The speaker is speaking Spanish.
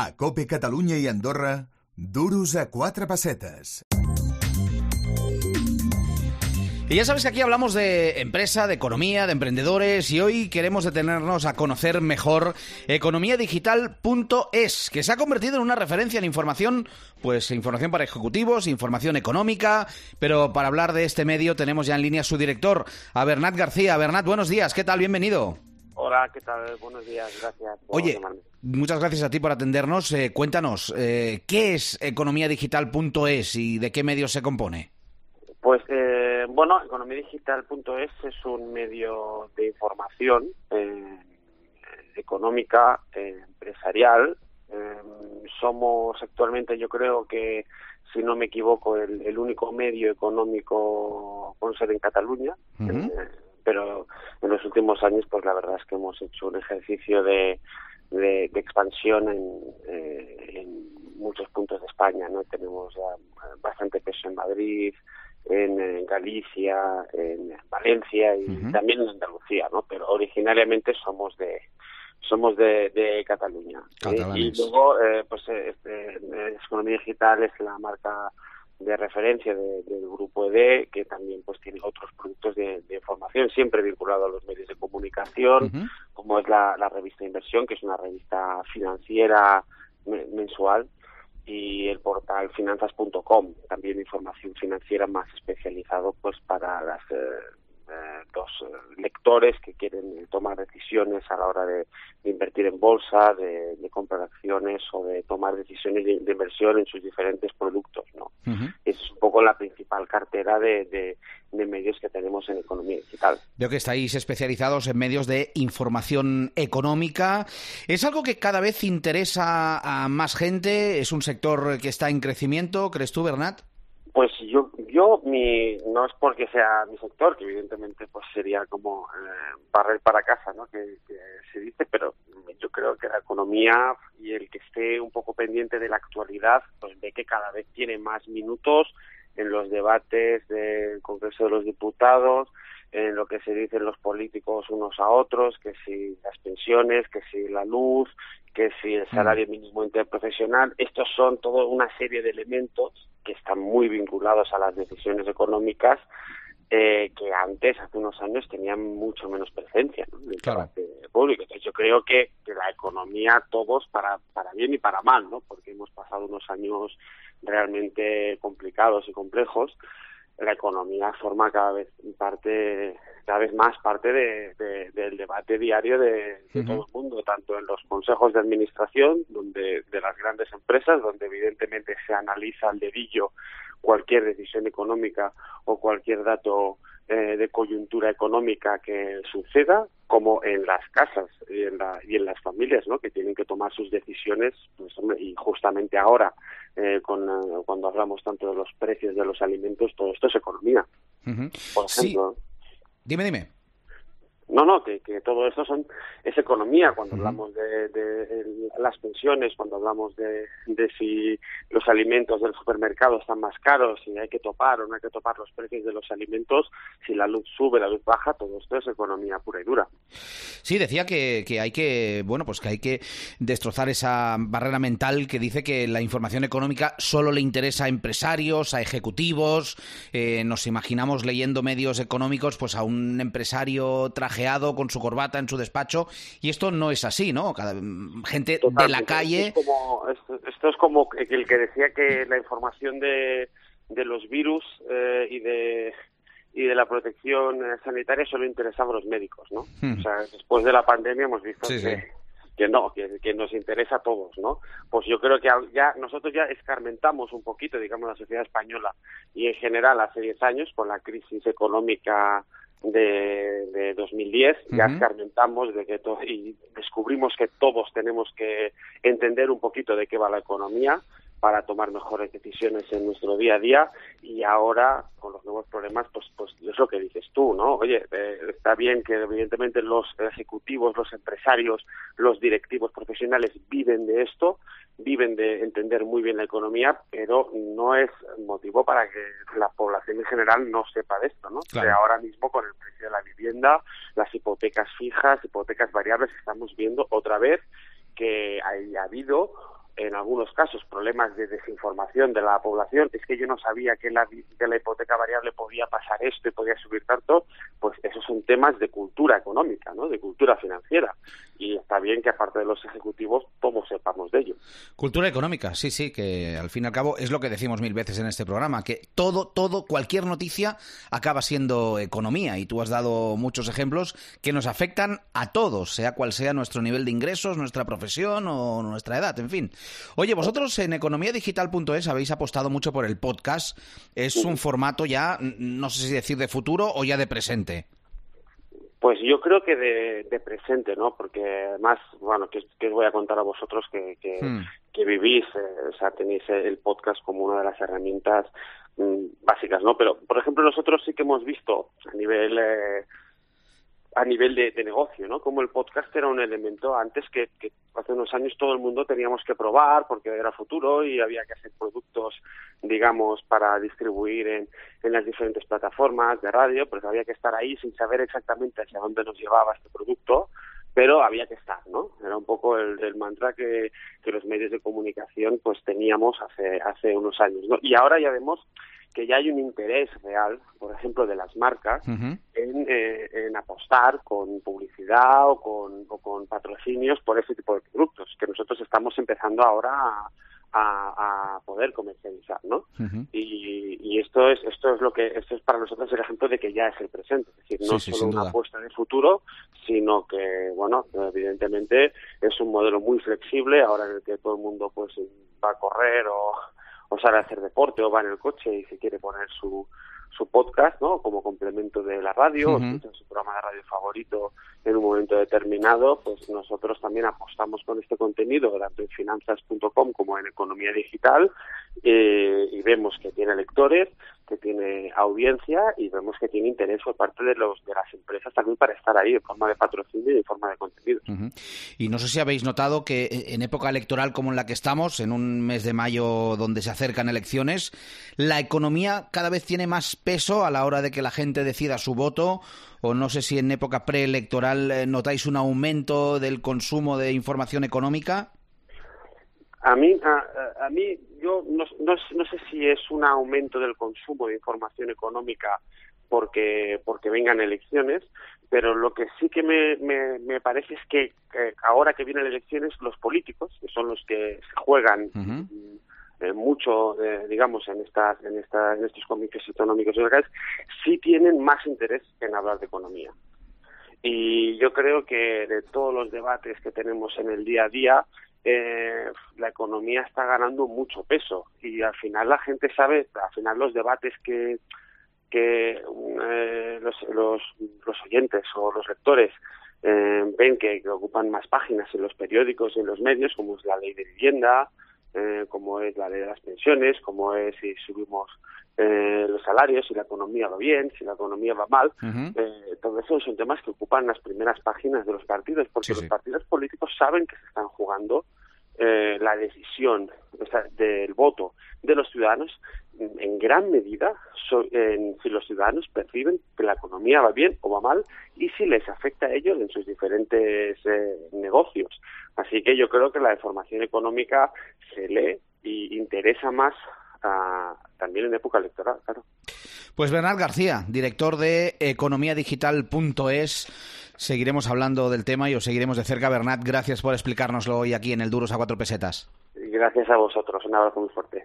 A Cope Catalunya i Andorra, duros a quatre pessetes. Y ya sabes que aquí hablamos de empresa, de economía, de emprendedores y hoy queremos detenernos a conocer mejor economiadigital.es, que se ha convertido en una referencia en información, pues información para ejecutivos, información económica, pero para hablar de este medio tenemos ya en línea su director, a Bernat García. Bernat, buenos días, ¿qué tal? Bienvenido. Hola, ¿qué tal? Buenos días, gracias. Por Oye, llamarme. Muchas gracias a ti por atendernos. Eh, cuéntanos, eh, ¿qué es economiadigital.es y de qué medios se compone? Pues eh, bueno, economiadigital.es es un medio de información eh, económica, eh, empresarial. Eh, somos actualmente, yo creo que, si no me equivoco, el, el único medio económico con sede en Cataluña. Pero en los últimos años, pues la verdad es que hemos hecho un ejercicio de, de, de expansión en, eh, en muchos puntos de España, ¿no? Tenemos ya eh, bastante peso en Madrid, en, Galicia, en Valencia y también en Andalucía, ¿no? Pero originariamente somos de somos de, de Cataluña. ¿eh? Y luego, eh, pues, este, Economía Digital es la marca de referencia de- del grupo ED, que también pues tiene otros productos de, de información, siempre vinculado a los medios de comunicación. Como es la, la revista Inversión, que es una revista financiera me- mensual, y el portal finanzas.com, también información financiera más especializado pues para las, eh, eh, los eh, lectores que quieren tomar decisiones a la hora de, de invertir en bolsa, de, de comprar acciones o de tomar decisiones de, de inversión en sus diferentes productos, ¿no? Es un poco la principal cartera de medios que tenemos en economía digital. Veo que estáis especializados en medios de información económica. ¿Es algo que cada vez interesa a más gente? ¿Es un sector que está en crecimiento? ¿Crees tú, Bernat? Pues yo, yo mi, no es porque sea mi sector, que evidentemente pues sería como eh, barrer para casa, ¿no? Que, que se dice, pero yo creo que la economía y el que esté un poco pendiente de la actualidad, pues ve que cada vez tiene más minutos en los debates del Congreso de los Diputados, en lo que se dicen los políticos unos a otros, que si las pensiones, que si la luz, que si el salario mínimo interprofesional, estos son toda una serie de elementos que están muy vinculados a las decisiones económicas eh, que antes, hace unos años, tenían mucho menos presencia ¿no? en el Claro. debate público. Entonces yo creo que, que la economía, todos, para, para bien y para mal, ¿no? porque hemos pasado unos años realmente complicados y complejos, la economía forma cada vez parte cada vez más parte de, de- del debate diario de, todo el mundo tanto en los consejos de administración donde de las grandes empresas donde evidentemente se analiza al dedillo cualquier decisión económica o cualquier dato eh, de coyuntura económica que suceda como en las casas y en, la- y en las familias ¿no? que tienen que tomar sus decisiones pues, hombre, y justamente ahora eh, con, eh, cuando hablamos tanto de los precios de los alimentos todo esto es economía por Sí. ejemplo Dime, dime. No, no, que, que todo esto son, es economía. Cuando hablamos de, de el- las pensiones, cuando hablamos de, de si los alimentos del supermercado están más caros, si hay que topar o no hay que topar los precios de los alimentos, si la luz sube, la luz baja, todo esto es economía pura y dura. Sí, decía que, que hay que, bueno, pues que hay que destrozar esa barrera mental que dice que la información económica solo le interesa a empresarios, a ejecutivos. Eh, nos imaginamos leyendo medios económicos, pues a un empresario trajeado con su corbata en su despacho, y esto no es así, ¿no? Cada, gente de la calle. Esto es como, esto, esto es como el que decía que la información de, de los virus eh, y de y de la protección eh, sanitaria solo interesaba a los médicos, ¿no? Hmm. O sea, después de la pandemia hemos visto Sí, que, sí. que no, que, que nos interesa a todos, ¿no? Pues yo creo que ya nosotros ya escarmentamos un poquito, digamos, la sociedad española y en general hace 10 años con la crisis económica de, de 2010 ya Ujú. escarmentamos de que y descubrimos que todos tenemos que entender un poquito de qué va la economía para tomar mejores decisiones en nuestro día a día. Y ahora con los nuevos problemas pues pues es lo que dices tú no oye eh, está bien que evidentemente los ejecutivos los empresarios los directivos profesionales viven de esto viven de entender muy bien la economía pero no es motivo para que la población en general no sepa de esto no Claro. Ahora mismo con el precio de la vivienda las hipotecas fijas hipotecas variables estamos viendo otra vez que ha habido en algunos casos problemas de desinformación de la población, es que yo no sabía que la, de la hipoteca variable podía pasar esto y podía subir tanto, pues esos son temas de cultura económica, ¿no? de cultura financiera. Y está bien que aparte de los ejecutivos todos sepamos de ello. Cultura económica, sí, sí, que al fin y al cabo es lo que decimos mil veces en este programa, que todo, todo, cualquier noticia acaba siendo economía. Y tú has dado muchos ejemplos que nos afectan a todos, sea cual sea nuestro nivel de ingresos, nuestra profesión o nuestra edad, en fin. Oye, vosotros en economiadigital.es habéis apostado mucho por el podcast. Es un formato ya, no sé si decir de futuro o ya de presente. Pues yo creo que de, presente, ¿no? Porque además, bueno, que, os voy a contar a vosotros que, que, hmm. vivís, eh, o sea, tenéis el podcast como una de las herramientas mm, básicas, ¿no? Pero, por ejemplo, nosotros sí que hemos visto a nivel eh, a nivel de, negocio, ¿no? Como el podcast era un elemento antes que, hace unos años todo el mundo teníamos que probar porque era futuro y había que hacer productos, digamos, para distribuir en, las diferentes plataformas de radio, pues había que estar ahí sin saber exactamente hacia dónde nos llevaba este producto, pero había que estar, ¿no? Era un poco el, mantra que, que, los medios de comunicación pues teníamos hace, hace unos años, ¿no? Y ahora ya vemos que ya hay un interés real, por ejemplo, de las marcas en, eh, en, apostar con publicidad o con, o con patrocinios por ese tipo de productos, que nosotros estamos empezando ahora a, a, poder comercializar, ¿no? y, y, esto es esto es lo que esto es para nosotros el ejemplo de que ya es el presente, es decir, no solo una apuesta de futuro, sino que bueno, evidentemente es un modelo muy flexible ahora en el que todo el mundo pues va a correr o o sale a hacer deporte o va en el coche y se quiere poner su, su podcast, ¿no? Como complemento de la radio, o su programa de radio favorito en un momento determinado, pues nosotros también apostamos con este contenido, tanto en finanzas.com como en economía digital, eh, y vemos que tiene lectores, que tiene audiencia y vemos que tiene interés por parte de los de las empresas también para estar ahí en forma de patrocinio y en forma de contenido. Y no sé si habéis notado que en época electoral como en la que estamos, en un mes de mayo donde se acercan elecciones, la economía cada vez tiene más peso a la hora de que la gente decida su voto o no sé si en época preelectoral eh, notáis un aumento del consumo de información económica. A mí, a, a mí yo no, no, no, sé si es un aumento del consumo de información económica porque, porque vengan elecciones, pero lo que sí que me, me, me parece es que, ahora que vienen elecciones, los políticos, que son los que se juegan eh, mucho, eh, digamos, en, estas, en, estas, en estos comités económicos y locales, sí tienen más interés en hablar de economía. Y yo creo que de todos los debates que tenemos en el día a día, eh, la economía está ganando mucho peso y al final la gente sabe, al final los debates que, que eh, los, los, los, oyentes o los lectores eh, ven que, ocupan más páginas en los periódicos y en los medios, como es la ley de vivienda, eh, como es la ley de las pensiones, como es si subimos eh, los salarios, si la economía va bien, si la economía va mal. eh, todo eso son temas que ocupan las primeras páginas de los partidos, porque los partidos políticos saben que se están jugando eh, la decisión del voto de los ciudadanos en gran medida en, si los ciudadanos perciben que la economía va bien o va mal y si les afecta a ellos en sus diferentes eh, negocios. Así que yo creo que la información económica se lee y interesa más también en época electoral, claro. Pues Bernard García, director de economiadigital.es. Seguiremos hablando del tema y os seguiremos de cerca. Bernat, gracias por explicárnoslo hoy aquí en el Duros a cuatro pesetas. Gracias a vosotros. Un abrazo muy fuerte.